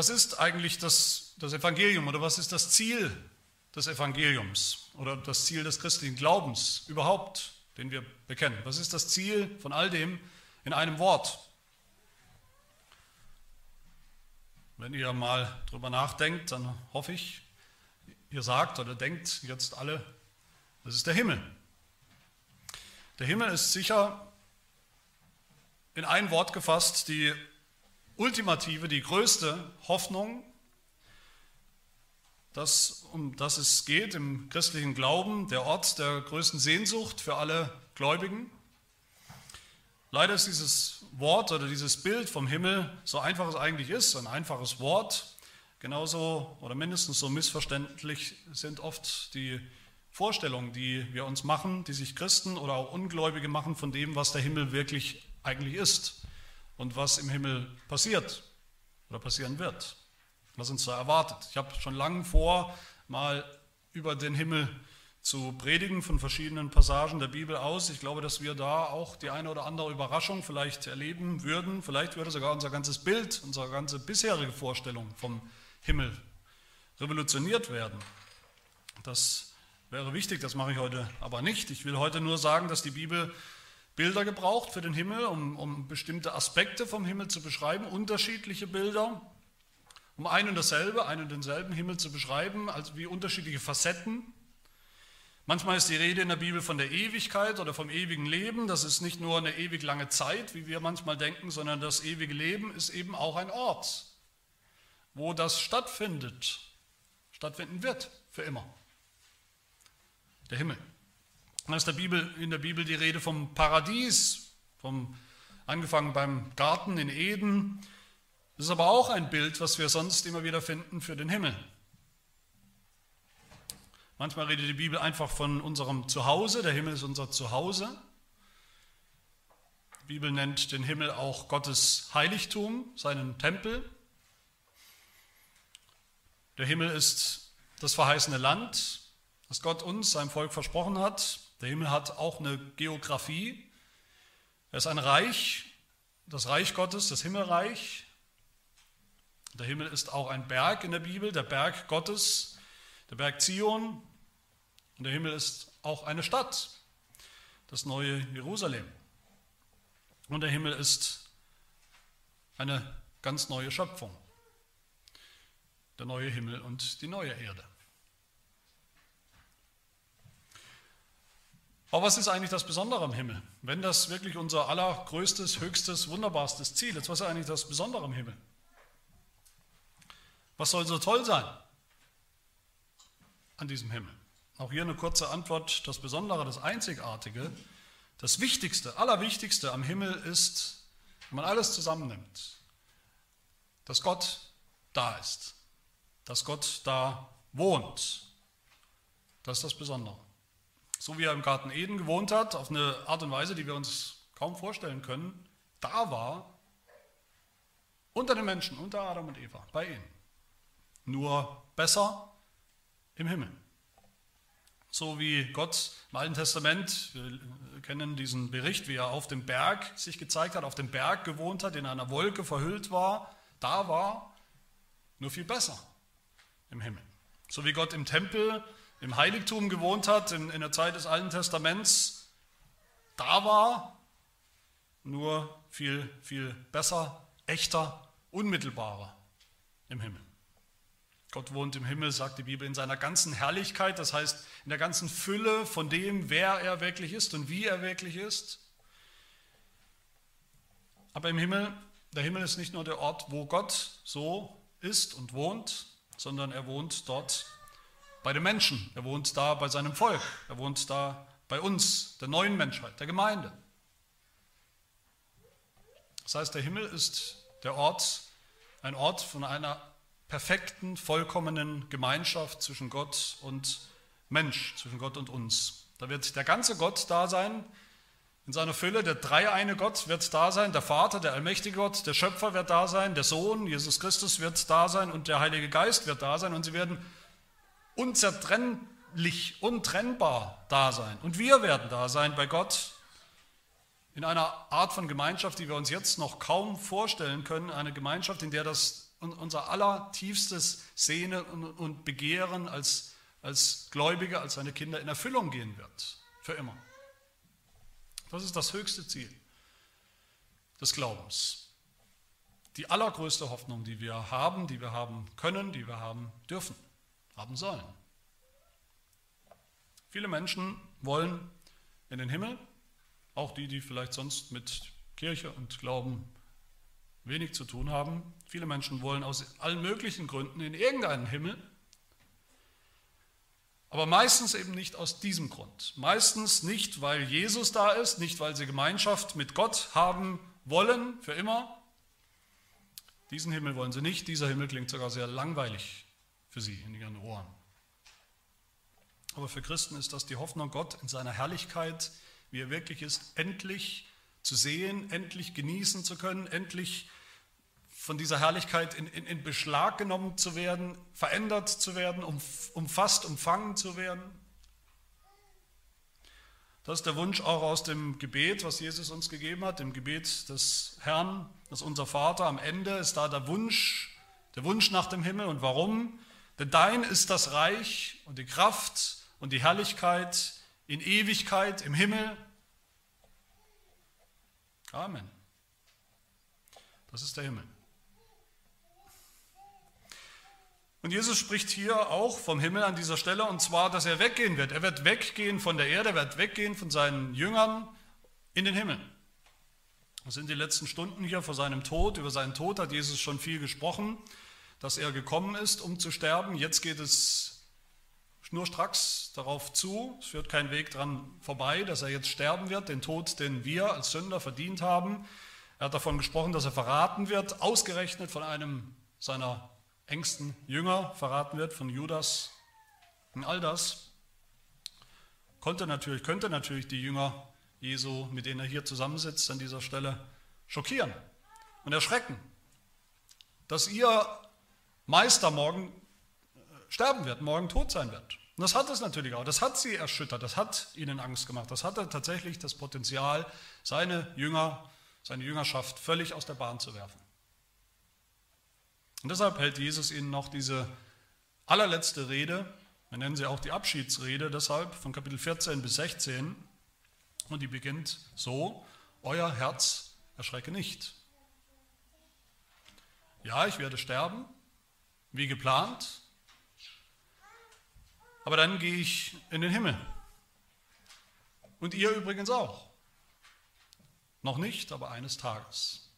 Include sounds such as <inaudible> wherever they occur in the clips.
Was ist eigentlich das, das Evangelium oder was ist das Ziel des Evangeliums oder das Ziel des christlichen Glaubens überhaupt, den wir bekennen? Was ist das Ziel von all dem in einem Wort? Wenn ihr mal drüber nachdenkt, dann hoffe ich, ihr sagt oder denkt jetzt alle, das ist der Himmel. Der Himmel ist sicher in ein Wort gefasst die ultimative, die größte Hoffnung, das, um das es geht im christlichen Glauben, der Ort der größten Sehnsucht für alle Gläubigen. Leider ist dieses Wort oder dieses Bild vom Himmel, so einfach es eigentlich ist, ein einfaches Wort, genauso oder mindestens so missverständlich sind oft die Vorstellungen, die wir uns machen, die sich Christen oder auch Ungläubige machen von dem, was der Himmel wirklich eigentlich ist und was im Himmel passiert oder passieren wird, was uns da erwartet. Ich habe schon lange vor, mal über den Himmel zu predigen von verschiedenen Passagen der Bibel aus. Ich glaube, dass wir da auch die eine oder andere Überraschung vielleicht erleben würden. Vielleicht würde sogar unser ganzes Bild, unsere ganze bisherige Vorstellung vom Himmel revolutioniert werden. Das wäre wichtig, das mache ich heute aber nicht. Ich will heute nur sagen, dass die Bibel Bilder gebraucht für den Himmel, um, um bestimmte Aspekte vom Himmel zu beschreiben, unterschiedliche Bilder, um ein und dasselbe, einen und denselben Himmel zu beschreiben, also wie unterschiedliche Facetten Manchmal ist die Rede in der Bibel von der Ewigkeit oder vom ewigen Leben. Das ist nicht nur eine ewig lange Zeit, wie wir manchmal denken, sondern das ewige Leben ist eben auch ein Ort, wo das stattfindet, stattfinden wird für immer. Der Himmel. Dann ist der Bibel, in der Bibel die Rede vom Paradies, vom, angefangen beim Garten in Eden. Das ist aber auch ein Bild, was wir sonst immer wieder finden für den Himmel. Manchmal redet die Bibel einfach von unserem Zuhause. Der Himmel ist unser Zuhause. Die Bibel nennt den Himmel auch Gottes Heiligtum, seinen Tempel. Der Himmel ist das verheißene Land, das Gott uns, seinem Volk versprochen hat. Der Himmel hat auch eine Geografie. Er ist ein Reich, das Reich Gottes, das Himmelreich. Der Himmel ist auch ein Berg in der Bibel, der Berg Gottes, der Berg Zion, und der Himmel ist auch eine Stadt, das neue Jerusalem. Und der Himmel ist eine ganz neue Schöpfung, der neue Himmel und die neue Erde. Aber was ist eigentlich das Besondere am Himmel? Wenn das wirklich unser allergrößtes, höchstes, wunderbarstes Ziel ist, was ist eigentlich das Besondere am Himmel? Was soll so toll sein an diesem Himmel? Auch hier eine kurze Antwort. Das Besondere, das Einzigartige, das Wichtigste, Allerwichtigste am Himmel ist, wenn man alles zusammennimmt, dass Gott da ist, dass Gott da wohnt. Das ist das Besondere. So wie er im Garten Eden gewohnt hat, auf eine Art und Weise, die wir uns kaum vorstellen können, da war unter den Menschen, unter Adam und Eva, bei ihnen. Nur besser im Himmel. So wie Gott im Alten Testament, wir kennen diesen Bericht, wie er auf dem Berg sich gezeigt hat, auf dem Berg gewohnt hat, in einer Wolke verhüllt war, da war, nur viel besser im Himmel. So wie Gott im Tempel, im Heiligtum gewohnt hat, in, in der Zeit des Alten Testaments, da war, nur viel, viel besser, echter, unmittelbarer im Himmel. Gott wohnt im Himmel, sagt die Bibel, in seiner ganzen Herrlichkeit, das heißt in der ganzen Fülle von dem, wer er wirklich ist und wie er wirklich ist. Aber im Himmel, der Himmel ist nicht nur der Ort, wo Gott so ist und wohnt, sondern er wohnt dort bei den Menschen, er wohnt da bei seinem Volk, er wohnt da bei uns, der neuen Menschheit, der Gemeinde. Das heißt, der Himmel ist der Ort, ein Ort von einer perfekten, vollkommenen Gemeinschaft zwischen Gott und Mensch, zwischen Gott und uns. Da wird der ganze Gott da sein, in seiner Fülle, der dreieine Gott wird da sein, der Vater, der allmächtige Gott, der Schöpfer wird da sein, der Sohn, Jesus Christus wird da sein. Und der Heilige Geist wird da sein. Und sie werden unzertrennlich, untrennbar da sein. Und wir werden da sein bei Gott in einer Art von Gemeinschaft, die wir uns jetzt noch kaum vorstellen können, eine Gemeinschaft, in der das unser allertiefstes Sehnen und Begehren als, als Gläubige, als seine Kinder in Erfüllung gehen wird. Für immer. Das ist das höchste Ziel des Glaubens. Die allergrößte Hoffnung, die wir haben, die wir haben können, die wir haben dürfen, haben sollen. Viele Menschen wollen in den Himmel, auch die, die vielleicht sonst mit Kirche und Glauben wenig zu tun haben. Viele Menschen wollen aus allen möglichen Gründen in irgendeinen Himmel, aber meistens eben nicht aus diesem Grund. Meistens nicht, weil Jesus da ist, nicht, weil sie Gemeinschaft mit Gott haben wollen, für immer. Diesen Himmel wollen sie nicht. Dieser Himmel klingt sogar sehr langweilig für sie in ihren Ohren. Aber für Christen ist das die Hoffnung, Gott in seiner Herrlichkeit, wie er wirklich ist, endlich zu sehen, endlich genießen zu können, endlich von dieser Herrlichkeit in, in, in Beschlag genommen zu werden, verändert zu werden, um, umfasst, umfangen zu werden. Das ist der Wunsch auch aus dem Gebet, was Jesus uns gegeben hat, dem Gebet des Herrn, das unser Vater. Am Ende ist da der Wunsch, der Wunsch nach dem Himmel. Und warum? Denn dein ist das Reich und die Kraft und die Herrlichkeit in Ewigkeit im Himmel. Amen. Das ist der Himmel. Und Jesus spricht hier auch vom Himmel an dieser Stelle, und zwar, dass er weggehen wird. Er wird weggehen von der Erde, er wird weggehen von seinen Jüngern in den Himmel. Das sind die letzten Stunden hier vor seinem Tod. Über seinen Tod hat Jesus schon viel gesprochen, dass er gekommen ist, um zu sterben. Jetzt geht es schnurstracks darauf zu. Es führt kein Weg dran vorbei, dass er jetzt sterben wird, den Tod, den wir als Sünder verdient haben. Er hat davon gesprochen, dass er verraten wird, ausgerechnet von einem seiner engsten Jünger verraten wird von Judas. Und all das konnte natürlich, könnte natürlich die Jünger Jesu, mit denen er hier zusammensitzt, an dieser Stelle schockieren und erschrecken, dass ihr Meister morgen äh, sterben wird, morgen tot sein wird. Und das hat es natürlich auch, das hat sie erschüttert, das hat ihnen Angst gemacht, das hatte tatsächlich das Potenzial, seine Jünger, seine Jüngerschaft völlig aus der Bahn zu werfen. Und deshalb hält Jesus ihnen noch diese allerletzte Rede, wir nennen sie auch die Abschiedsrede, deshalb von Kapitel 14 bis 16. Und die beginnt so, euer Herz erschrecke nicht. Ja, ich werde sterben, wie geplant, aber dann gehe ich in den Himmel. Und ihr übrigens auch. Noch nicht, aber eines Tages,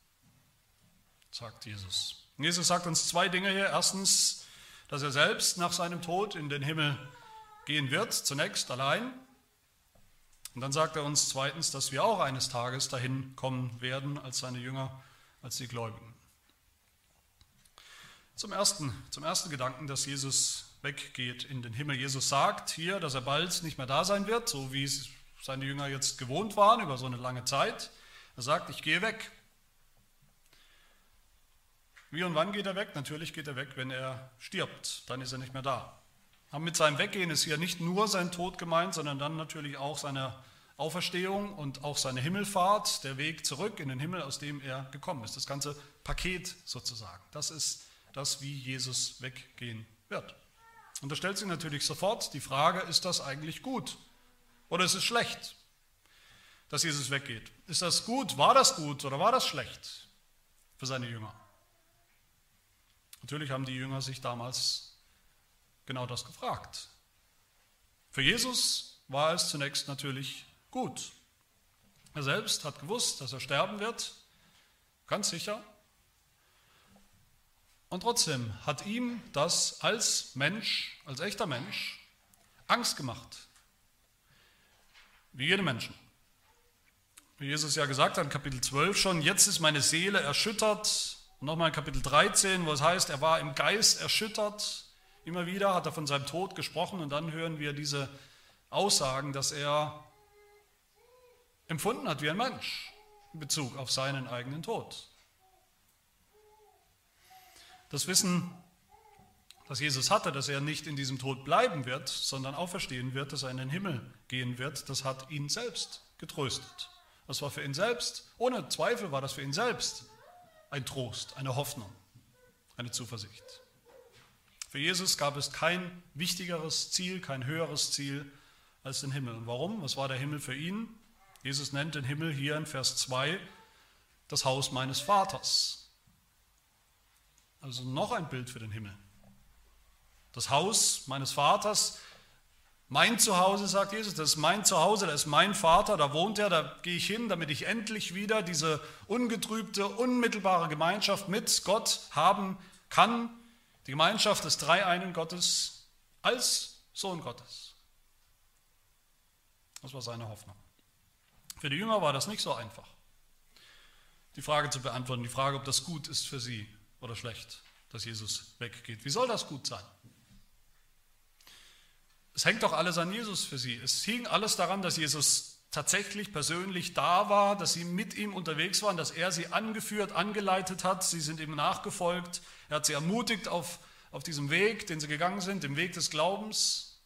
sagt Jesus. Jesus sagt uns zwei Dinge hier. Erstens, dass er selbst nach seinem Tod in den Himmel gehen wird, zunächst allein. Und dann sagt er uns zweitens, dass wir auch eines Tages dahin kommen werden als seine Jünger, als die Gläubigen. Zum ersten, zum ersten Gedanken, dass Jesus weggeht in den Himmel. Jesus sagt hier, dass er bald nicht mehr da sein wird, so wie es seine Jünger jetzt gewohnt waren über so eine lange Zeit. Er sagt, ich gehe weg. Wie und wann geht er weg? Natürlich geht er weg, wenn er stirbt. Dann ist er nicht mehr da. Aber mit seinem Weggehen ist hier nicht nur sein Tod gemeint, sondern dann natürlich auch seine Auferstehung und auch seine Himmelfahrt, der Weg zurück in den Himmel, aus dem er gekommen ist. Das ganze Paket sozusagen. Das ist das, wie Jesus weggehen wird. Und da stellt sich natürlich sofort die Frage, ist das eigentlich gut oder ist es schlecht, dass Jesus weggeht? Ist das gut? War das gut oder war das schlecht für seine Jünger? Natürlich haben die Jünger sich damals genau das gefragt. Für Jesus war es zunächst natürlich gut. Er selbst hat gewusst, dass er sterben wird, ganz sicher. Und trotzdem hat ihm das als Mensch, als echter Mensch, Angst gemacht. Wie jedem Menschen. Wie Jesus ja gesagt hat in Kapitel 12 schon, jetzt ist meine Seele erschüttert, und nochmal in Kapitel 13, wo es heißt, er war im Geist erschüttert. Immer wieder hat er von seinem Tod gesprochen und dann hören wir diese Aussagen, dass er empfunden hat wie ein Mensch in Bezug auf seinen eigenen Tod. Das Wissen, das Jesus hatte, dass er nicht in diesem Tod bleiben wird, sondern auferstehen wird, dass er in den Himmel gehen wird, das hat ihn selbst getröstet. Das war für ihn selbst, ohne Zweifel war das für ihn selbst ein Trost, eine Hoffnung. eine Zuversicht. Für Jesus gab es kein wichtigeres Ziel, kein höheres Ziel als den Himmel. Und warum? Was war der Himmel für ihn? Jesus nennt den Himmel hier in Vers 2 das Haus meines Vaters. Also noch ein Bild für den Himmel. Das Haus meines Vaters, mein Zuhause, sagt Jesus, das ist mein Zuhause, das ist mein Vater, da wohnt er, da gehe ich hin, damit ich endlich wieder diese ungetrübte, unmittelbare Gemeinschaft mit Gott haben kann. Die Gemeinschaft des Dreieinen Gottes als Sohn Gottes. Das war seine Hoffnung. Für die Jünger war das nicht so einfach, die Frage zu beantworten, die Frage, ob das gut ist für sie oder schlecht, dass Jesus weggeht. Wie soll das gut sein? Es hängt doch alles an Jesus für sie. Es hing alles daran, dass Jesus tatsächlich persönlich da war, dass sie mit ihm unterwegs waren, dass er sie angeführt, angeleitet hat. Sie sind ihm nachgefolgt. Er hat sie ermutigt auf, auf diesem Weg, den sie gegangen sind, dem Weg des Glaubens.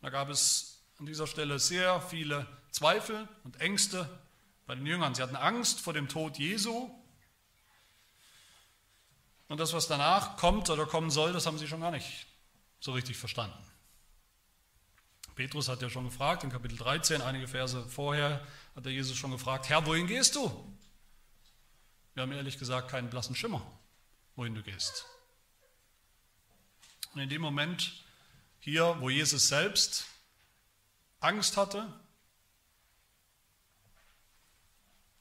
Da gab es an dieser Stelle sehr viele Zweifel und Ängste bei den Jüngern. Sie hatten Angst vor dem Tod Jesu. Und das, was danach kommt oder kommen soll, das haben sie schon gar nicht so richtig verstanden. Petrus hat ja schon gefragt, in Kapitel 13, einige Verse vorher, hat er Jesus schon gefragt, Herr, wohin gehst du? Wir haben ehrlich gesagt keinen blassen Schimmer, wohin du gehst. Und in dem Moment hier, wo Jesus selbst Angst hatte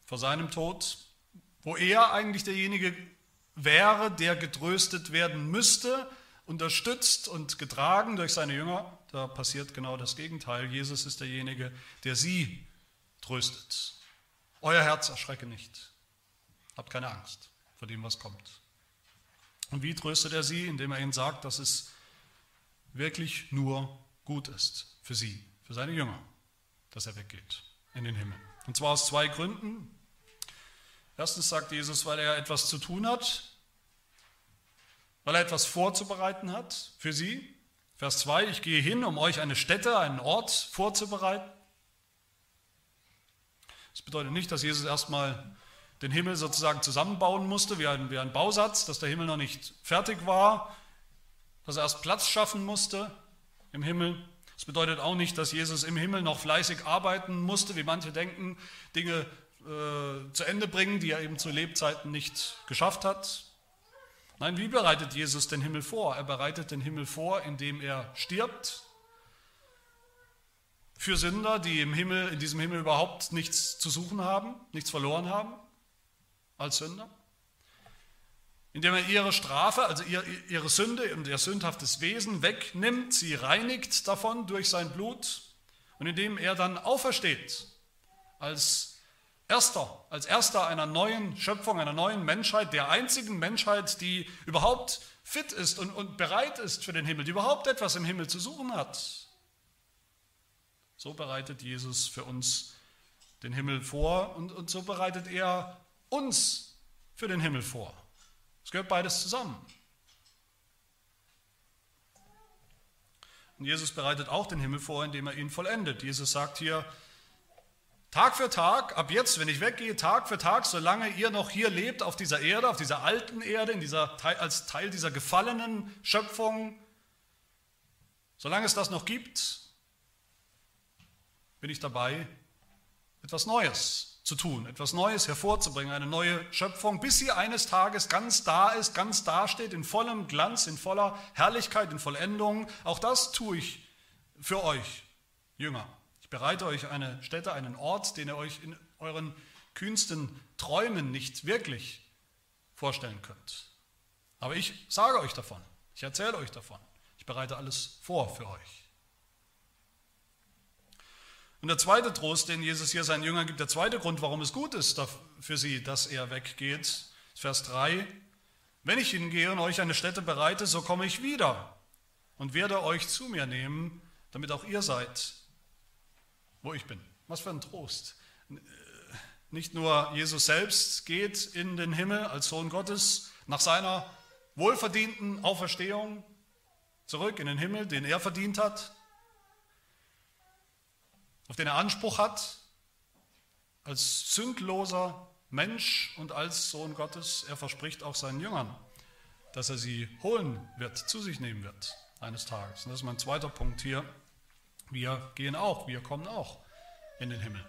vor seinem Tod, wo er eigentlich derjenige wäre, der getröstet werden müsste, unterstützt und getragen durch seine Jünger, da passiert genau das Gegenteil. Jesus ist derjenige, der sie tröstet. Euer Herz erschrecke nicht. Habt keine Angst vor dem, was kommt. Und wie tröstet er sie? Indem er ihnen sagt, dass es wirklich nur gut ist für sie für seine Jünger, dass er weggeht in den Himmel. Und zwar aus zwei Gründen. Erstens sagt Jesus, weil er etwas zu tun hat, weil er etwas vorzubereiten hat für sie. Vers 2, ich gehe hin, um euch eine Stätte, einen Ort vorzubereiten. Das bedeutet nicht, dass Jesus erstmal den Himmel sozusagen zusammenbauen musste, wie ein, wie ein Bausatz, dass der Himmel noch nicht fertig war, dass er erst Platz schaffen musste im Himmel. Das bedeutet auch nicht, dass Jesus im Himmel noch fleißig arbeiten musste, wie manche denken, Dinge äh, zu Ende bringen, die er eben zu Lebzeiten nicht geschafft hat. Nein, wie bereitet Jesus den Himmel vor? Er bereitet den Himmel vor, indem er stirbt für Sünder, die im Himmel, in diesem Himmel überhaupt nichts zu suchen haben, nichts verloren haben als Sünder indem er ihre Strafe, also ihre Sünde und ihr sündhaftes Wesen wegnimmt, sie reinigt davon durch sein Blut und indem er dann aufersteht als erster, als erster einer neuen Schöpfung, einer neuen Menschheit, der einzigen Menschheit, die überhaupt fit ist und, und bereit ist für den Himmel, die überhaupt etwas im Himmel zu suchen hat. So bereitet Jesus für uns den Himmel vor und, und so bereitet er uns für den Himmel vor. Es gehört beides zusammen. Und Jesus bereitet auch den Himmel vor, indem er ihn vollendet. Jesus sagt hier, Tag für Tag, ab jetzt, wenn ich weggehe, Tag für Tag, solange ihr noch hier lebt auf dieser Erde, auf dieser alten Erde, in dieser, als Teil dieser gefallenen Schöpfung, solange es das noch gibt, bin ich dabei, etwas Neues zu tun, etwas Neues hervorzubringen, eine neue Schöpfung, bis sie eines Tages ganz da ist, ganz dasteht, in vollem Glanz, in voller Herrlichkeit, in Vollendung. Auch das tue ich für euch, Jünger. Bereite euch eine Stätte, einen Ort, den ihr euch in euren kühnsten Träumen nicht wirklich vorstellen könnt. Aber ich sage euch davon, ich erzähle euch davon, ich bereite alles vor für euch. Und der zweite Trost, den Jesus hier seinen Jüngern gibt, der zweite Grund, warum es gut ist für sie, dass er weggeht, Vers 3, wenn ich hingehe und euch eine Stätte bereite, so komme ich wieder und werde euch zu mir nehmen, damit auch ihr seid, wo ich bin. Was für ein Trost. Nicht nur Jesus selbst geht in den Himmel als Sohn Gottes nach seiner wohlverdienten Auferstehung zurück in den Himmel, den er verdient hat, auf den er Anspruch hat, als sündloser Mensch und als Sohn Gottes, er verspricht auch seinen Jüngern, dass er sie holen wird, zu sich nehmen wird eines Tages. Und das ist mein zweiter Punkt hier. Wir gehen auch, wir kommen auch in den Himmel.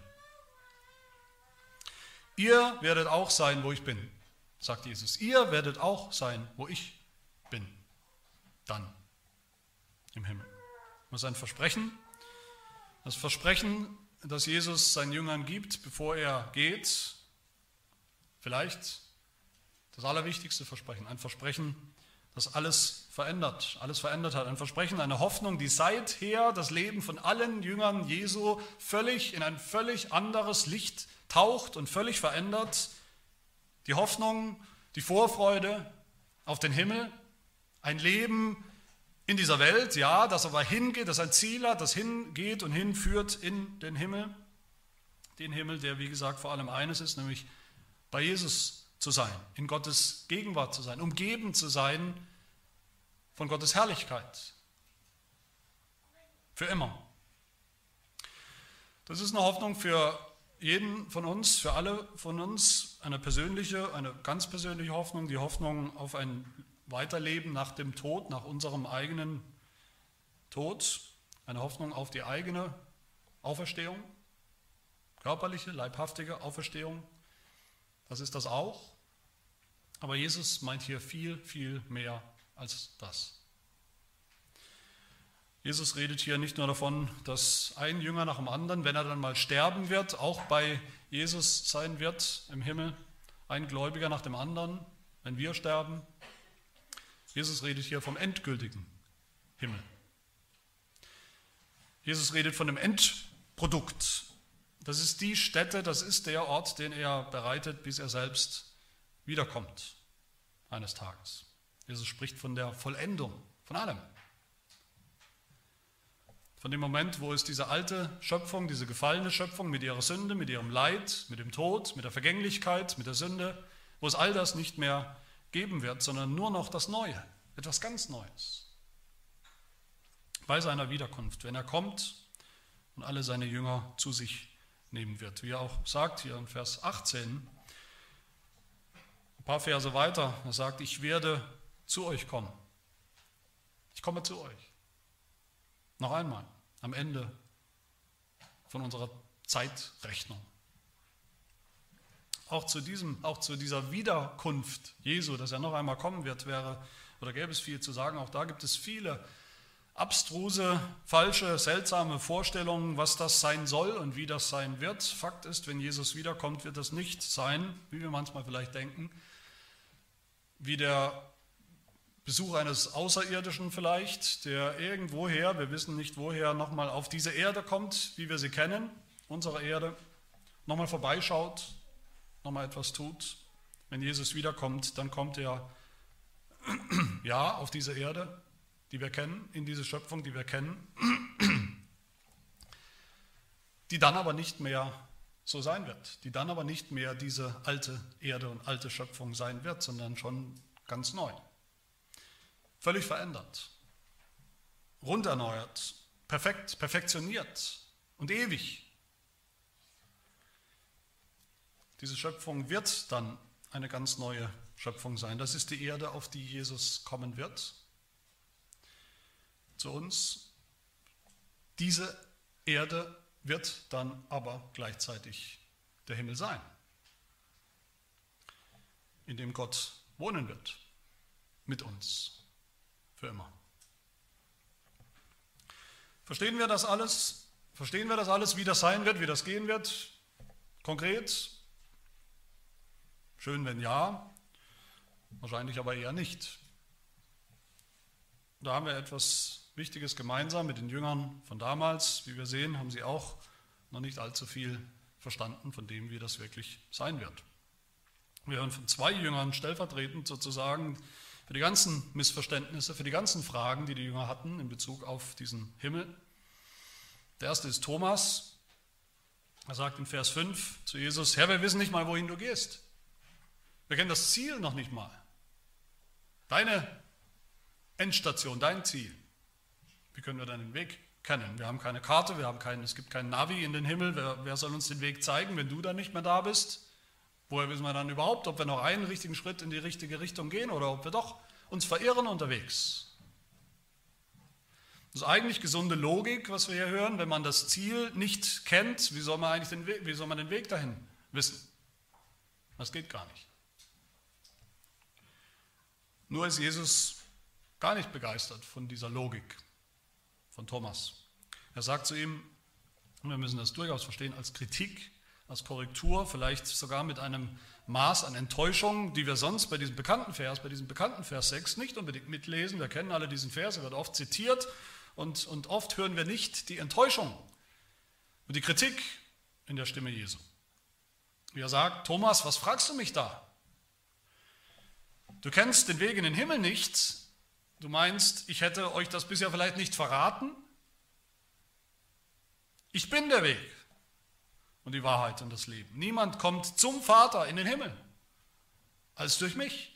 Ihr werdet auch sein, wo ich bin, sagt Jesus. Ihr werdet auch sein, wo ich bin. Dann im Himmel. Das ist ein Versprechen. Das Versprechen, das Jesus seinen Jüngern gibt, bevor er geht. Vielleicht das allerwichtigste Versprechen. Ein Versprechen, das alles verändert, alles verändert hat. Ein Versprechen, eine Hoffnung, die seither das Leben von allen Jüngern Jesu völlig in ein völlig anderes Licht taucht und völlig verändert. Die Hoffnung, die Vorfreude auf den Himmel, ein Leben in dieser Welt, ja, das aber hingeht, das ein Ziel hat, das hingeht und hinführt in den Himmel. Den Himmel, der wie gesagt vor allem eines ist, nämlich bei Jesus zu sein, in Gottes Gegenwart zu sein, umgeben zu sein von Gottes Herrlichkeit. Für immer. Das ist eine Hoffnung für jeden von uns, für alle von uns, eine persönliche, eine ganz persönliche Hoffnung, die Hoffnung auf ein Weiterleben nach dem Tod, nach unserem eigenen Tod, eine Hoffnung auf die eigene Auferstehung, körperliche, leibhaftige Auferstehung. Das ist das auch. Aber Jesus meint hier viel, viel mehr als das. Jesus redet hier nicht nur davon, dass ein Jünger nach dem anderen, wenn er dann mal sterben wird, auch bei Jesus sein wird im Himmel, ein Gläubiger nach dem anderen, wenn wir sterben. Jesus redet hier vom endgültigen Himmel. Jesus redet von dem Endprodukt. Das ist die Stätte, das ist der Ort, den er bereitet, bis er selbst wiederkommt eines Tages. Jesus spricht von der Vollendung, von allem. Von dem Moment, wo es diese alte Schöpfung, diese gefallene Schöpfung mit ihrer Sünde, mit ihrem Leid, mit dem Tod, mit der Vergänglichkeit, mit der Sünde, wo es all das nicht mehr geben wird, sondern nur noch das Neue, etwas ganz Neues. Bei seiner Wiederkunft, wenn er kommt und alle seine Jünger zu sich nehmen wird. Wie er auch sagt hier in Vers 18, ein paar Verse weiter, er sagt, ich werde zu euch kommen. Ich komme zu euch. Noch einmal, am Ende von unserer Zeitrechnung. Auch zu, diesem, auch zu dieser Wiederkunft Jesu, dass er noch einmal kommen wird, wäre oder gäbe es viel zu sagen. Auch da gibt es viele abstruse, falsche, seltsame Vorstellungen, was das sein soll und wie das sein wird. Fakt ist, wenn Jesus wiederkommt, wird das nicht sein, wie wir manchmal vielleicht denken, wie der Besuch eines Außerirdischen vielleicht, der irgendwoher, wir wissen nicht woher, nochmal auf diese Erde kommt, wie wir sie kennen, unsere Erde, nochmal vorbeischaut, nochmal etwas tut. Wenn Jesus wiederkommt, dann kommt er <clears throat> ja auf diese Erde, die wir kennen, in diese Schöpfung, die wir kennen, <clears throat> die dann aber nicht mehr so sein wird, die dann aber nicht mehr diese alte Erde und alte Schöpfung sein wird, sondern schon ganz neu. Völlig verändert, runderneuert, perfekt, perfektioniert und ewig. Diese Schöpfung wird dann eine ganz neue Schöpfung sein. Das ist die Erde, auf die Jesus kommen wird. Zu uns. Diese Erde wird dann aber gleichzeitig der Himmel sein, in dem Gott wohnen wird mit uns für immer. Verstehen wir das alles? Verstehen wir das alles, wie das sein wird, wie das gehen wird? Konkret? Schön, wenn ja, wahrscheinlich aber eher nicht. Da haben wir etwas Wichtiges gemeinsam mit den Jüngern von damals. Wie wir sehen, haben sie auch noch nicht allzu viel verstanden von dem, wie das wirklich sein wird. Wir hören von zwei Jüngern stellvertretend sozusagen für die ganzen Missverständnisse, für die ganzen Fragen, die die Jünger hatten in Bezug auf diesen Himmel. Der erste ist Thomas. Er sagt in Vers 5 zu Jesus, Herr, wir wissen nicht mal, wohin du gehst. Wir kennen das Ziel noch nicht mal. Deine Endstation, dein Ziel. Wie können wir deinen Weg kennen? Wir haben keine Karte, wir haben keinen, es gibt keinen Navi in den Himmel. Wer, wer soll uns den Weg zeigen, wenn du da nicht mehr da bist? Woher wissen wir dann überhaupt, ob wir noch einen richtigen Schritt in die richtige Richtung gehen oder ob wir doch uns verirren unterwegs? Das ist eigentlich gesunde Logik, was wir hier hören. Wenn man das Ziel nicht kennt, wie soll man eigentlich den Weg, wie soll man den Weg dahin wissen? Das geht gar nicht. Nur ist Jesus gar nicht begeistert von dieser Logik von Thomas. Er sagt zu ihm, und wir müssen das durchaus verstehen, als Kritik, als Korrektur, vielleicht sogar mit einem Maß an Enttäuschung, die wir sonst bei diesem bekannten Vers, bei diesem bekannten Vers 6 nicht unbedingt mitlesen. Wir kennen alle diesen Vers, er wird oft zitiert und, und oft hören wir nicht die Enttäuschung und die Kritik in der Stimme Jesu. Wie er sagt, Thomas, was fragst du mich da? Du kennst den Weg in den Himmel nicht. Du meinst, ich hätte euch das bisher vielleicht nicht verraten? Ich bin der Weg und die Wahrheit und das Leben. Niemand kommt zum Vater in den Himmel als durch mich.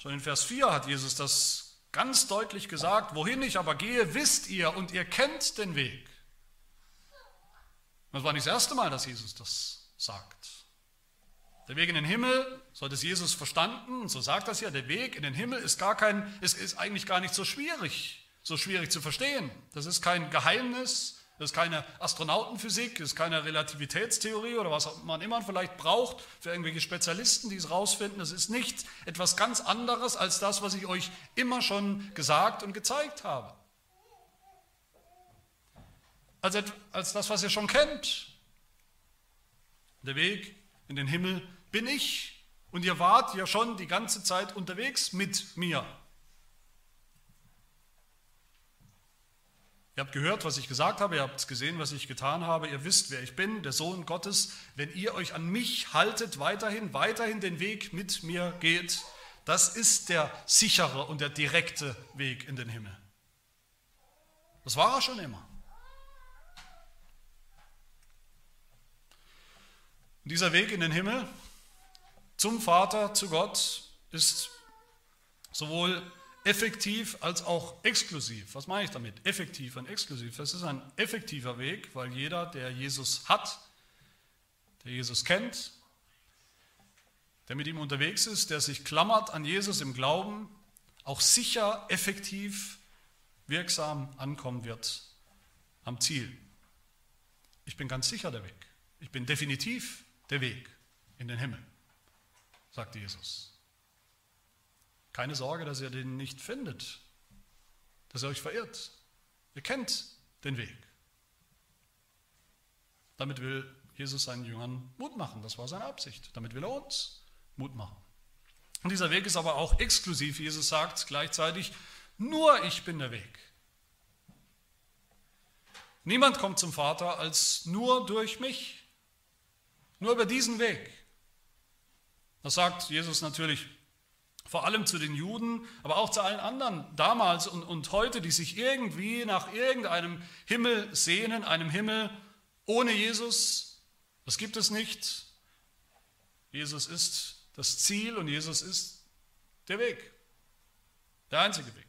Schon in Vers 4 hat Jesus das ganz deutlich gesagt, wohin ich aber gehe, wisst ihr und ihr kennt den Weg. Das war nicht das erste Mal, dass Jesus das sagt. Der Weg in den Himmel, so hat es Jesus verstanden, so sagt das ja, der Weg in den Himmel ist, gar kein, ist, ist eigentlich gar nicht so schwierig, so schwierig zu verstehen. Das ist kein Geheimnis, das ist keine Astronautenphysik, das ist keine Relativitätstheorie oder was man immer vielleicht braucht für irgendwelche Spezialisten, die es rausfinden. Das ist nicht etwas ganz anderes als das, was ich euch immer schon gesagt und gezeigt habe. Als, als das, was ihr schon kennt. Der Weg in den Himmel bin ich. Und ihr wart ja schon die ganze Zeit unterwegs mit mir. Ihr habt gehört, was ich gesagt habe, ihr habt gesehen, was ich getan habe, ihr wisst, wer ich bin, der Sohn Gottes. Wenn ihr euch an mich haltet, weiterhin, weiterhin den Weg mit mir geht, das ist der sichere und der direkte Weg in den Himmel. Das war er schon immer. Und dieser Weg in den Himmel zum Vater, zu Gott, ist sowohl effektiv als auch exklusiv. Was meine ich damit? Effektiv und exklusiv. Es ist ein effektiver Weg, weil jeder, der Jesus hat, der Jesus kennt, der mit ihm unterwegs ist, der sich klammert an Jesus im Glauben, auch sicher, effektiv, wirksam ankommen wird am Ziel. Ich bin ganz sicher der Weg. Ich bin definitiv der Weg in den Himmel, sagt Jesus. Keine Sorge, dass ihr den nicht findet, dass ihr euch verirrt. Ihr kennt den Weg. Damit will Jesus seinen Jüngern Mut machen. Das war seine Absicht. Damit will er uns Mut machen. Und dieser Weg ist aber auch exklusiv. Jesus sagt gleichzeitig, nur ich bin der Weg. Niemand kommt zum Vater als nur durch mich. Nur über diesen Weg. Das sagt Jesus natürlich vor allem zu den Juden, aber auch zu allen anderen damals und, und heute, die sich irgendwie nach irgendeinem Himmel sehnen, einem Himmel ohne Jesus. Das gibt es nicht. Jesus ist das Ziel und Jesus ist der Weg, der einzige Weg.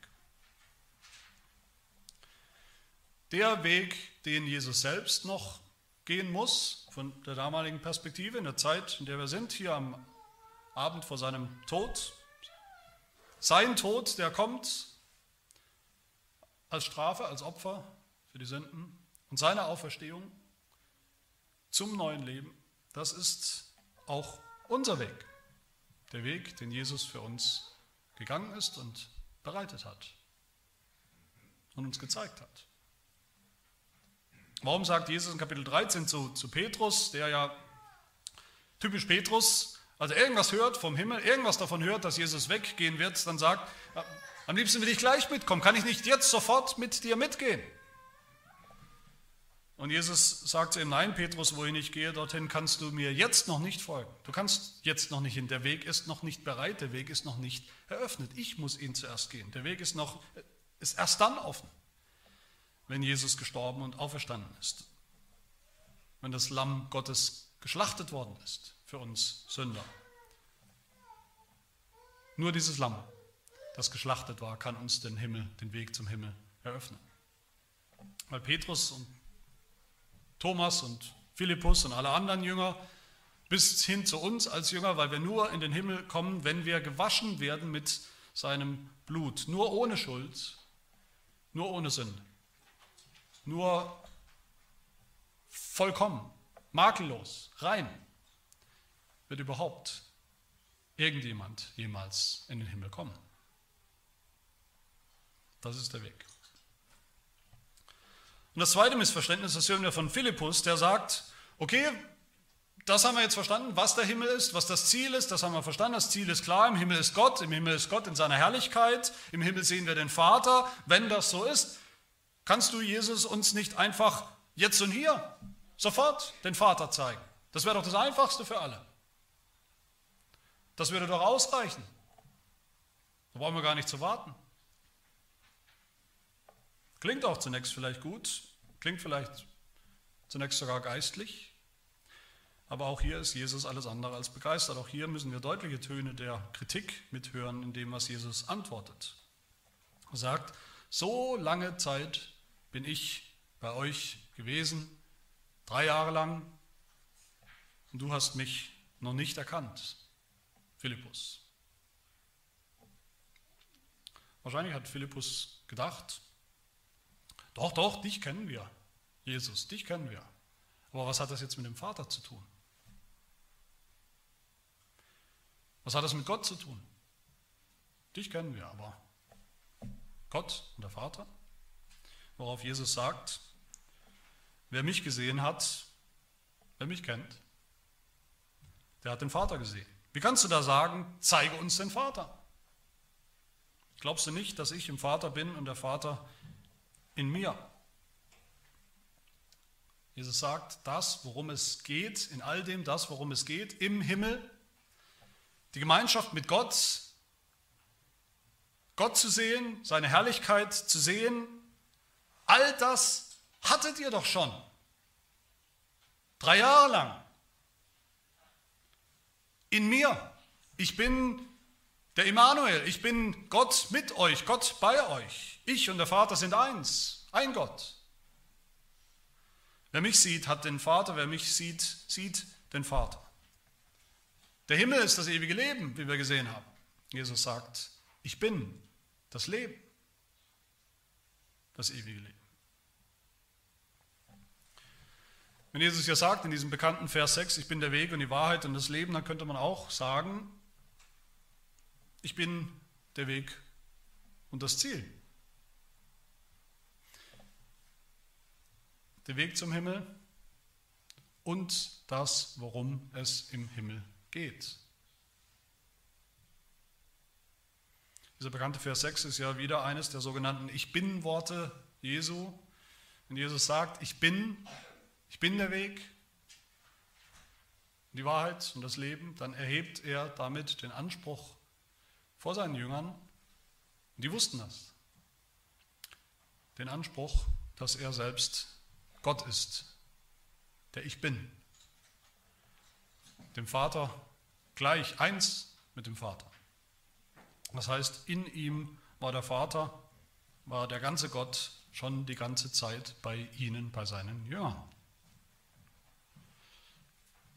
Der Weg, den Jesus selbst noch gehen muss, von der damaligen Perspektive, in der Zeit, in der wir sind, hier am Abend vor seinem Tod, sein Tod, der kommt als Strafe, als Opfer für die Sünden und seine Auferstehung zum neuen Leben, das ist auch unser Weg. Der Weg, den Jesus für uns gegangen ist und bereitet hat und uns gezeigt hat. Warum sagt Jesus in Kapitel 13 zu, zu Petrus, der ja typisch Petrus also irgendwas hört vom Himmel, irgendwas davon hört, dass Jesus weggehen wird, dann sagt, am liebsten will ich gleich mitkommen, kann ich nicht jetzt sofort mit dir mitgehen? Und Jesus sagt zu ihm, nein, Petrus, wohin ich gehe, dorthin kannst du mir jetzt noch nicht folgen. Du kannst jetzt noch nicht hin, der Weg ist noch nicht bereit, der Weg ist noch nicht eröffnet. Ich muss ihn zuerst gehen. Der Weg ist, noch, ist erst dann offen, wenn Jesus gestorben und auferstanden ist. Wenn das Lamm Gottes geschlachtet worden ist für uns Sünder. Nur dieses Lamm, das geschlachtet war, kann uns den Himmel, den Weg zum Himmel eröffnen. Weil Petrus und Thomas und Philippus und alle anderen Jünger, bis hin zu uns als Jünger, weil wir nur in den Himmel kommen, wenn wir gewaschen werden mit seinem Blut. Nur ohne Schuld, nur ohne Sünde. Nur vollkommen, makellos, rein wird überhaupt irgendjemand jemals in den Himmel kommen. Das ist der Weg. Und das zweite Missverständnis, das hören wir von Philippus, der sagt, okay, das haben wir jetzt verstanden, was der Himmel ist, was das Ziel ist, das haben wir verstanden. Das Ziel ist klar, im Himmel ist Gott, im Himmel ist Gott in seiner Herrlichkeit, im Himmel sehen wir den Vater. Wenn das so ist, kannst du Jesus uns nicht einfach jetzt und hier sofort den Vater zeigen. Das wäre doch das Einfachste für alle. Das würde doch ausreichen. Da brauchen wir gar nicht zu warten. Klingt auch zunächst vielleicht gut, klingt vielleicht zunächst sogar geistlich, aber auch hier ist Jesus alles andere als begeistert. Auch hier müssen wir deutliche Töne der Kritik mithören in dem, was Jesus antwortet. Er sagt, so lange Zeit bin ich bei euch gewesen, drei Jahre lang, und du hast mich noch nicht erkannt, Philippus. Wahrscheinlich hat Philippus gedacht, doch, doch, dich kennen wir, Jesus, dich kennen wir. Aber was hat das jetzt mit dem Vater zu tun? Was hat das mit Gott zu tun? Dich kennen wir, aber Gott und der Vater? Worauf Jesus sagt, wer mich gesehen hat, wer mich kennt, der hat den Vater gesehen. Wie kannst du da sagen, zeige uns den Vater? Glaubst du nicht, dass ich im Vater bin und der Vater in mir? Jesus sagt, das, worum es geht, in all dem, das, worum es geht, im Himmel, die Gemeinschaft mit Gott, Gott zu sehen, seine Herrlichkeit zu sehen, all das hattet ihr doch schon. Drei Jahre lang. In mir. Ich bin der Immanuel. Ich bin Gott mit euch, Gott bei euch. Ich und der Vater sind eins. Ein Gott. Wer mich sieht, hat den Vater. Wer mich sieht, sieht den Vater. Der Himmel ist das ewige Leben, wie wir gesehen haben. Jesus sagt, ich bin das Leben, das ewige Leben. Wenn Jesus ja sagt in diesem bekannten Vers 6, ich bin der Weg und die Wahrheit und das Leben, dann könnte man auch sagen, ich bin der Weg und das Ziel. Der Weg zum Himmel und das, worum es im Himmel geht. Dieser bekannte Vers 6 ist ja wieder eines der sogenannten Ich bin-Worte Jesu. Wenn Jesus sagt, ich bin, ich bin der Weg, die Wahrheit und das Leben, dann erhebt er damit den Anspruch vor seinen Jüngern, die wussten das, den Anspruch, dass er selbst Gott ist, der Ich bin dem Vater gleich, eins mit dem Vater. Das heißt, in ihm war der Vater, war der ganze Gott schon die ganze Zeit bei ihnen, bei seinen Jüngern.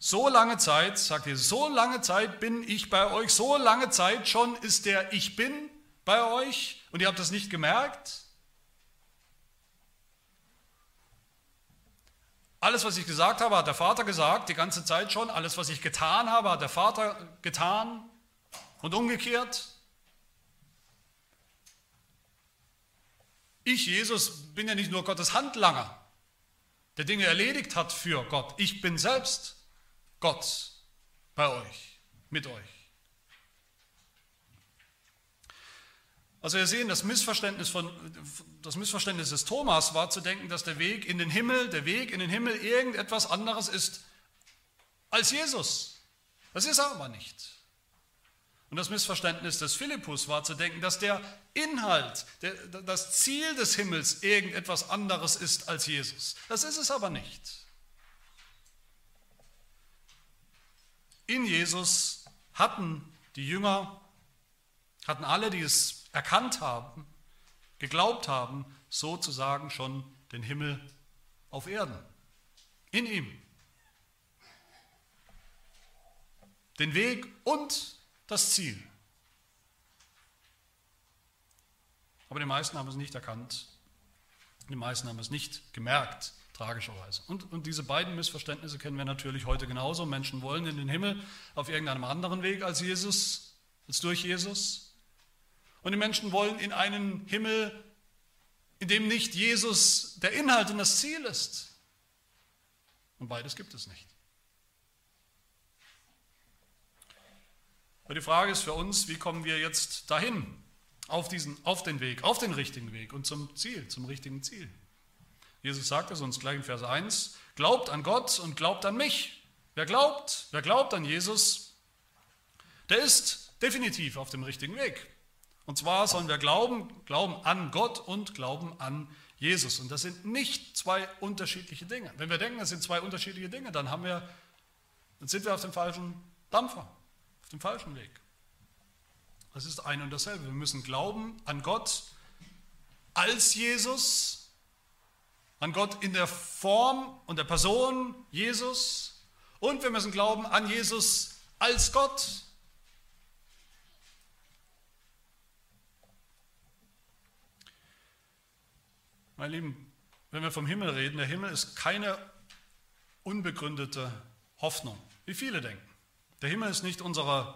So lange Zeit, sagt Jesus, so lange Zeit bin ich bei euch, so lange Zeit schon ist der Ich bin bei euch und ihr habt das nicht gemerkt. Alles, was ich gesagt habe, hat der Vater gesagt, die ganze Zeit schon. Alles, was ich getan habe, hat der Vater getan. Und umgekehrt. Ich, Jesus, bin ja nicht nur Gottes Handlanger, der Dinge erledigt hat für Gott. Ich bin selbst Gott bei euch, mit euch. Also wir sehen, das Missverständnis, von, das Missverständnis des Thomas war zu denken, dass der Weg in den Himmel, der Weg in den Himmel irgendetwas anderes ist als Jesus. Das ist er aber nicht. Und das Missverständnis des Philippus war zu denken, dass der Inhalt, der, das Ziel des Himmels irgendetwas anderes ist als Jesus. Das ist es aber nicht. In Jesus hatten die Jünger, hatten alle, die es erkannt haben, geglaubt haben, sozusagen schon den Himmel auf Erden. In ihm. Den Weg und das Ziel. Aber die meisten haben es nicht erkannt. Die meisten haben es nicht gemerkt, tragischerweise. Und, und diese beiden Missverständnisse kennen wir natürlich heute genauso. Menschen wollen in den Himmel auf irgendeinem anderen Weg als Jesus, als durch Jesus. Und die Menschen wollen in einen Himmel, in dem nicht Jesus der Inhalt und das Ziel ist. Und beides gibt es nicht. Aber die Frage ist für uns, wie kommen wir jetzt dahin, auf, diesen, auf den Weg, auf den richtigen Weg und zum Ziel, zum richtigen Ziel. Jesus sagt es uns gleich in Vers 1, glaubt an Gott und glaubt an mich. Wer glaubt, wer glaubt an Jesus, der ist definitiv auf dem richtigen Weg. Und zwar sollen wir glauben, glauben an Gott und glauben an Jesus. Und das sind nicht zwei unterschiedliche Dinge. Wenn wir denken, das sind zwei unterschiedliche Dinge, dann haben wir, dann sind wir auf dem falschen Dampfer, auf dem falschen Weg. Das ist ein und dasselbe. Wir müssen glauben an Gott als Jesus, an Gott in der Form und der Person Jesus und wir müssen glauben an Jesus als Gott. Meine Lieben, wenn wir vom Himmel reden, der Himmel ist keine unbegründete Hoffnung, wie viele denken. Der Himmel ist nicht unsere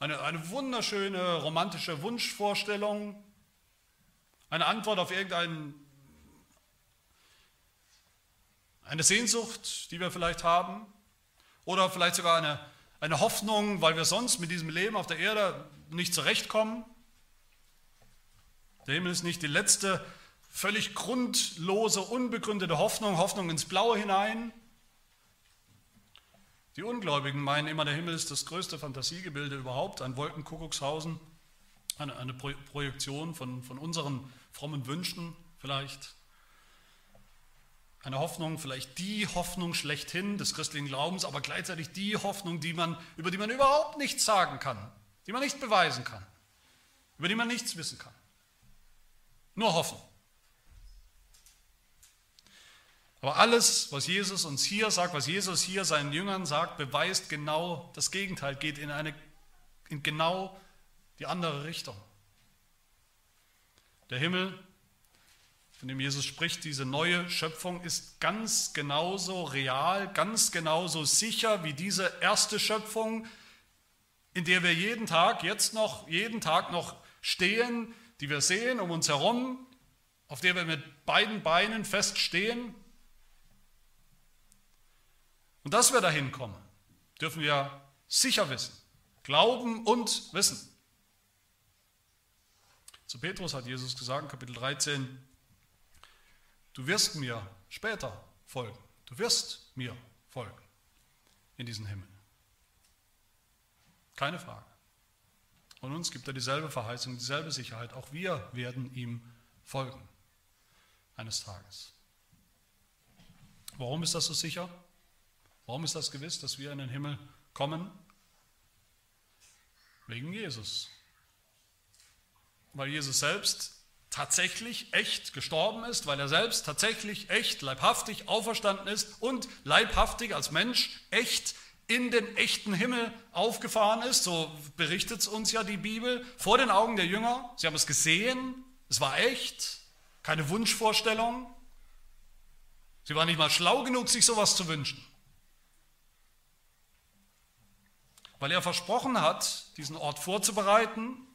eine, eine wunderschöne romantische Wunschvorstellung, eine Antwort auf irgendeine eine Sehnsucht, die wir vielleicht haben, oder vielleicht sogar eine, eine Hoffnung, weil wir sonst mit diesem Leben auf der Erde nicht zurechtkommen. Der Himmel ist nicht die letzte, völlig grundlose, unbegründete Hoffnung, Hoffnung ins Blaue hinein, die Ungläubigen meinen immer, der Himmel ist das größte Fantasiegebilde überhaupt, ein Wolkenkuckuckshausen, eine, eine Projektion von, von unseren frommen Wünschen vielleicht. Eine Hoffnung, vielleicht die Hoffnung schlechthin des christlichen Glaubens, aber gleichzeitig die Hoffnung, die man, über die man überhaupt nichts sagen kann, die man nicht beweisen kann, über die man nichts wissen kann. Nur hoffen. Aber alles, was Jesus uns hier sagt, was Jesus hier seinen Jüngern sagt, beweist genau das Gegenteil, geht in, eine, in genau die andere Richtung. Der Himmel, von dem Jesus spricht, diese neue Schöpfung ist ganz genauso real, ganz genauso sicher wie diese erste Schöpfung, in der wir jeden Tag, jetzt noch, jeden Tag noch stehen, die wir sehen um uns herum, auf der wir mit beiden Beinen feststehen und dass wir dahin kommen, dürfen wir sicher wissen. Glauben und wissen. Zu Petrus hat Jesus gesagt, Kapitel 13, du wirst mir später folgen. Du wirst mir folgen in diesen Himmel. Keine Frage. Und uns gibt er dieselbe Verheißung, dieselbe Sicherheit. Auch wir werden ihm folgen eines Tages. Warum ist das so sicher? Warum ist das gewiss, dass wir in den Himmel kommen? Wegen Jesus. Weil Jesus selbst tatsächlich echt gestorben ist, weil er selbst tatsächlich echt leibhaftig auferstanden ist und leibhaftig als Mensch echt in den echten Himmel aufgefahren ist. So berichtet es uns ja die Bibel vor den Augen der Jünger. Sie haben es gesehen, es war echt, keine Wunschvorstellung. Sie waren nicht mal schlau genug, sich sowas zu wünschen. weil er versprochen hat, diesen Ort vorzubereiten,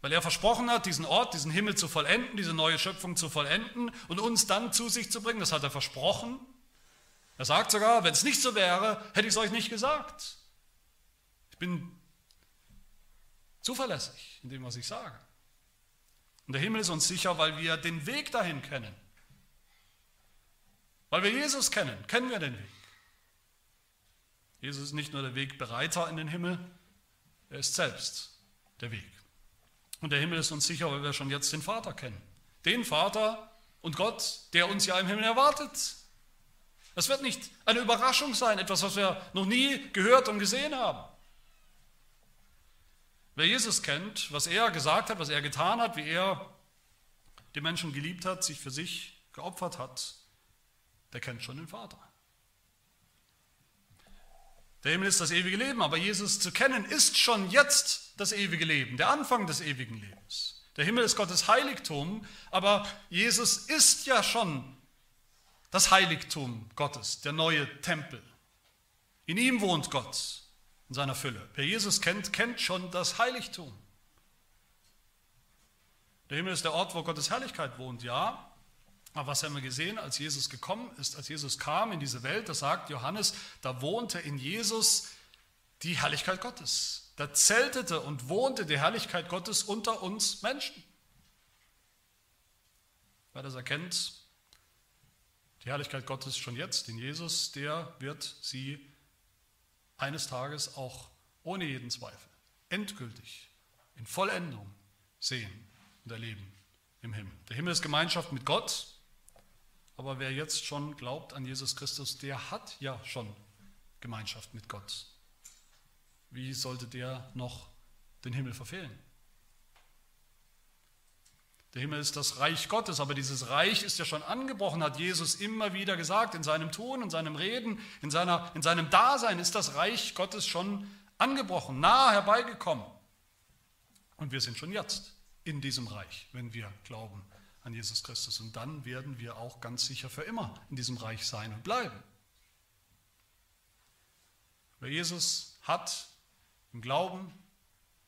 weil er versprochen hat, diesen Ort, diesen Himmel zu vollenden, diese neue Schöpfung zu vollenden und uns dann zu sich zu bringen. Das hat er versprochen. Er sagt sogar, wenn es nicht so wäre, hätte ich es euch nicht gesagt. Ich bin zuverlässig in dem, was ich sage. Und der Himmel ist uns sicher, weil wir den Weg dahin kennen. Weil wir Jesus kennen, kennen wir den Weg. Jesus ist nicht nur der Wegbereiter in den Himmel, er ist selbst der Weg. Und der Himmel ist uns sicher, weil wir schon jetzt den Vater kennen. Den Vater und Gott, der uns ja im Himmel erwartet. Das wird nicht eine Überraschung sein, etwas, was wir noch nie gehört und gesehen haben. Wer Jesus kennt, was er gesagt hat, was er getan hat, wie er die Menschen geliebt hat, sich für sich geopfert hat, der kennt schon den Vater. Der Himmel ist das ewige Leben, aber Jesus zu kennen ist schon jetzt das ewige Leben, der Anfang des ewigen Lebens. Der Himmel ist Gottes Heiligtum, aber Jesus ist ja schon das Heiligtum Gottes, der neue Tempel. In ihm wohnt Gott in seiner Fülle. Wer Jesus kennt, kennt schon das Heiligtum. Der Himmel ist der Ort, wo Gottes Herrlichkeit wohnt, ja. Aber was haben wir gesehen, als Jesus gekommen ist, als Jesus kam in diese Welt, das sagt Johannes, da wohnte in Jesus die Herrlichkeit Gottes. Da zeltete und wohnte die Herrlichkeit Gottes unter uns Menschen. Wer das erkennt, die Herrlichkeit Gottes schon jetzt in Jesus, der wird sie eines Tages auch ohne jeden Zweifel endgültig in Vollendung sehen und erleben im Himmel. Der Himmel ist Gemeinschaft mit Gott, aber wer jetzt schon glaubt an Jesus Christus, der hat ja schon Gemeinschaft mit Gott. Wie sollte der noch den Himmel verfehlen? Der Himmel ist das Reich Gottes, aber dieses Reich ist ja schon angebrochen, hat Jesus immer wieder gesagt, in seinem Tun, in seinem Reden, in, seiner, in seinem Dasein ist das Reich Gottes schon angebrochen, nahe herbeigekommen. Und wir sind schon jetzt in diesem Reich, wenn wir glauben an Jesus Christus. Und dann werden wir auch ganz sicher für immer in diesem Reich sein und bleiben. Wer Jesus hat im Glauben,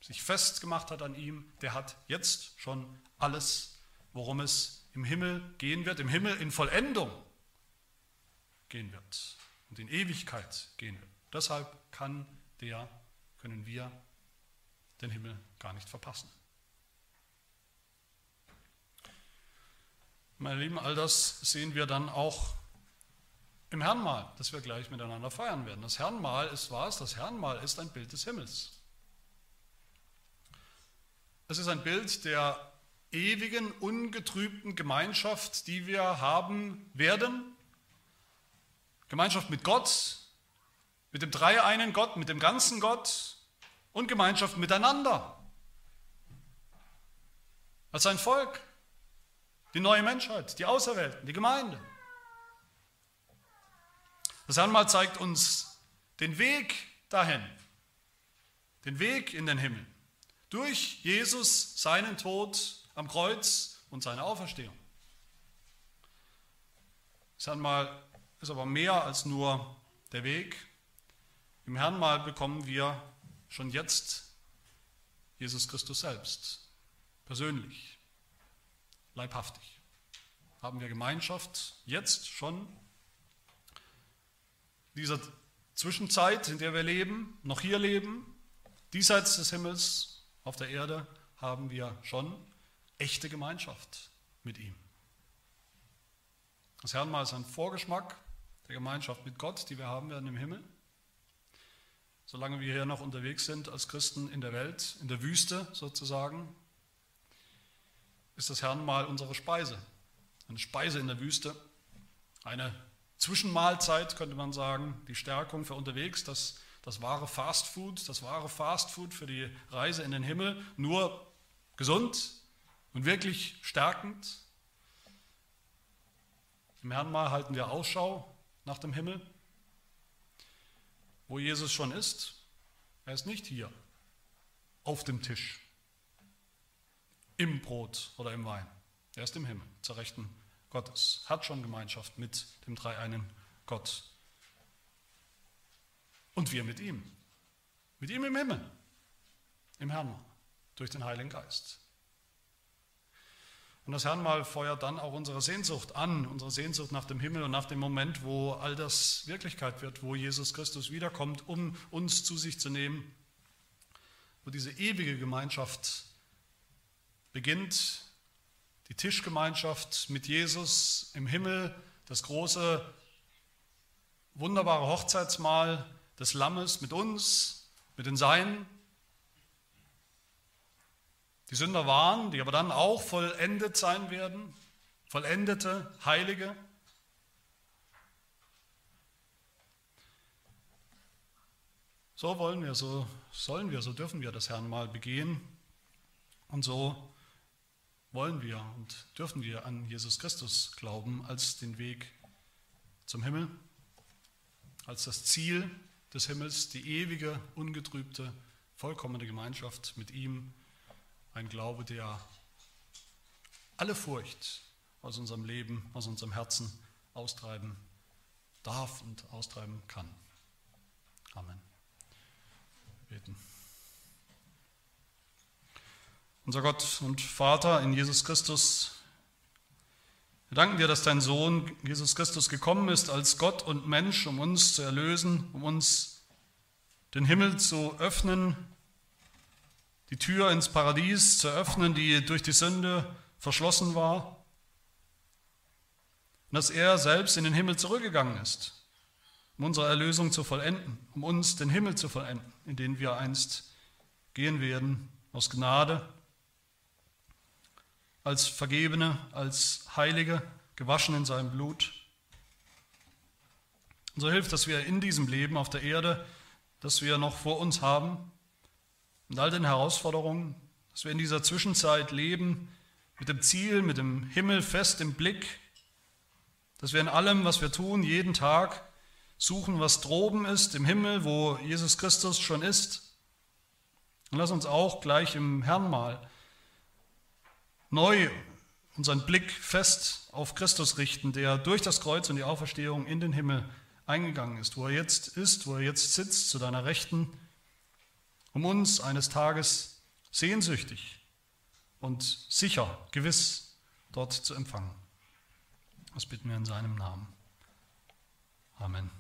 sich festgemacht hat an ihm, der hat jetzt schon alles, worum es im Himmel gehen wird, im Himmel in Vollendung gehen wird und in Ewigkeit gehen wird. Deshalb kann der, können wir den Himmel gar nicht verpassen. Meine Lieben, all das sehen wir dann auch im Herrnmal, das wir gleich miteinander feiern werden. Das Herrnmal ist was? Das Herrnmal ist ein Bild des Himmels. Es ist ein Bild der ewigen, ungetrübten Gemeinschaft, die wir haben werden. Gemeinschaft mit Gott, mit dem dreieinen Gott, mit dem ganzen Gott und Gemeinschaft miteinander. Als ein Volk, die neue Menschheit, die Auserwählten, die Gemeinde. Das Herrnmal zeigt uns den Weg dahin, den Weg in den Himmel. Durch Jesus, seinen Tod am Kreuz und seine Auferstehung. Das Herrnmal ist aber mehr als nur der Weg. Im Herrnmal bekommen wir schon jetzt Jesus Christus selbst, persönlich, leibhaftig. Haben wir Gemeinschaft jetzt schon dieser Zwischenzeit, in der wir leben, noch hier leben, diesseits des Himmels auf der Erde, haben wir schon echte Gemeinschaft mit ihm. Das Herrnmal ist ein Vorgeschmack der Gemeinschaft mit Gott, die wir haben werden im Himmel. Solange wir hier noch unterwegs sind als Christen in der Welt, in der Wüste sozusagen, ist das Herrnmal unsere Speise. Eine Speise in der Wüste, eine Zwischenmahlzeit könnte man sagen, die Stärkung für unterwegs, das, das wahre Fastfood, das wahre Fastfood für die Reise in den Himmel, nur gesund, und wirklich stärkend. Im Herrnmal halten wir Ausschau nach dem Himmel, wo Jesus schon ist. Er ist nicht hier auf dem Tisch, im Brot oder im Wein. Er ist im Himmel, zur Rechten Gottes, hat schon Gemeinschaft mit dem dreieinen Gott. Und wir mit ihm. Mit ihm im Himmel, im Herrn, durch den Heiligen Geist. Und das Herrnmal feuert dann auch unsere Sehnsucht an, unsere Sehnsucht nach dem Himmel und nach dem Moment, wo all das Wirklichkeit wird, wo Jesus Christus wiederkommt, um uns zu sich zu nehmen, wo diese ewige Gemeinschaft beginnt, die Tischgemeinschaft mit Jesus im Himmel, das große, wunderbare Hochzeitsmahl des Lammes mit uns, mit den Seinen, die Sünder waren, die aber dann auch vollendet sein werden, vollendete Heilige. So wollen wir, so sollen wir, so dürfen wir das Herrn mal begehen und so wollen wir und dürfen wir an Jesus Christus glauben als den Weg zum Himmel, als das Ziel des Himmels, die ewige, ungetrübte, vollkommene Gemeinschaft mit ihm, ein Glaube, der alle Furcht aus unserem Leben, aus unserem Herzen austreiben darf und austreiben kann. Amen. Beten. Unser Gott und Vater in Jesus Christus, wir danken dir, dass dein Sohn Jesus Christus gekommen ist als Gott und Mensch, um uns zu erlösen, um uns den Himmel zu öffnen, die Tür ins Paradies zu öffnen, die durch die Sünde verschlossen war. Und dass er selbst in den Himmel zurückgegangen ist, um unsere Erlösung zu vollenden, um uns den Himmel zu vollenden, in den wir einst gehen werden, aus Gnade als Vergebene, als Heilige, gewaschen in seinem Blut. Und so hilft, dass wir in diesem Leben auf der Erde, das wir noch vor uns haben, und all den Herausforderungen, dass wir in dieser Zwischenzeit leben, mit dem Ziel, mit dem Himmel fest im Blick, dass wir in allem, was wir tun, jeden Tag suchen, was droben ist, im Himmel, wo Jesus Christus schon ist. Und lass uns auch gleich im Herrn mal neu unseren Blick fest auf Christus richten, der durch das Kreuz und die Auferstehung in den Himmel eingegangen ist, wo er jetzt ist, wo er jetzt sitzt zu deiner Rechten, um uns eines Tages sehnsüchtig und sicher, gewiss dort zu empfangen. Das bitten wir in seinem Namen. Amen.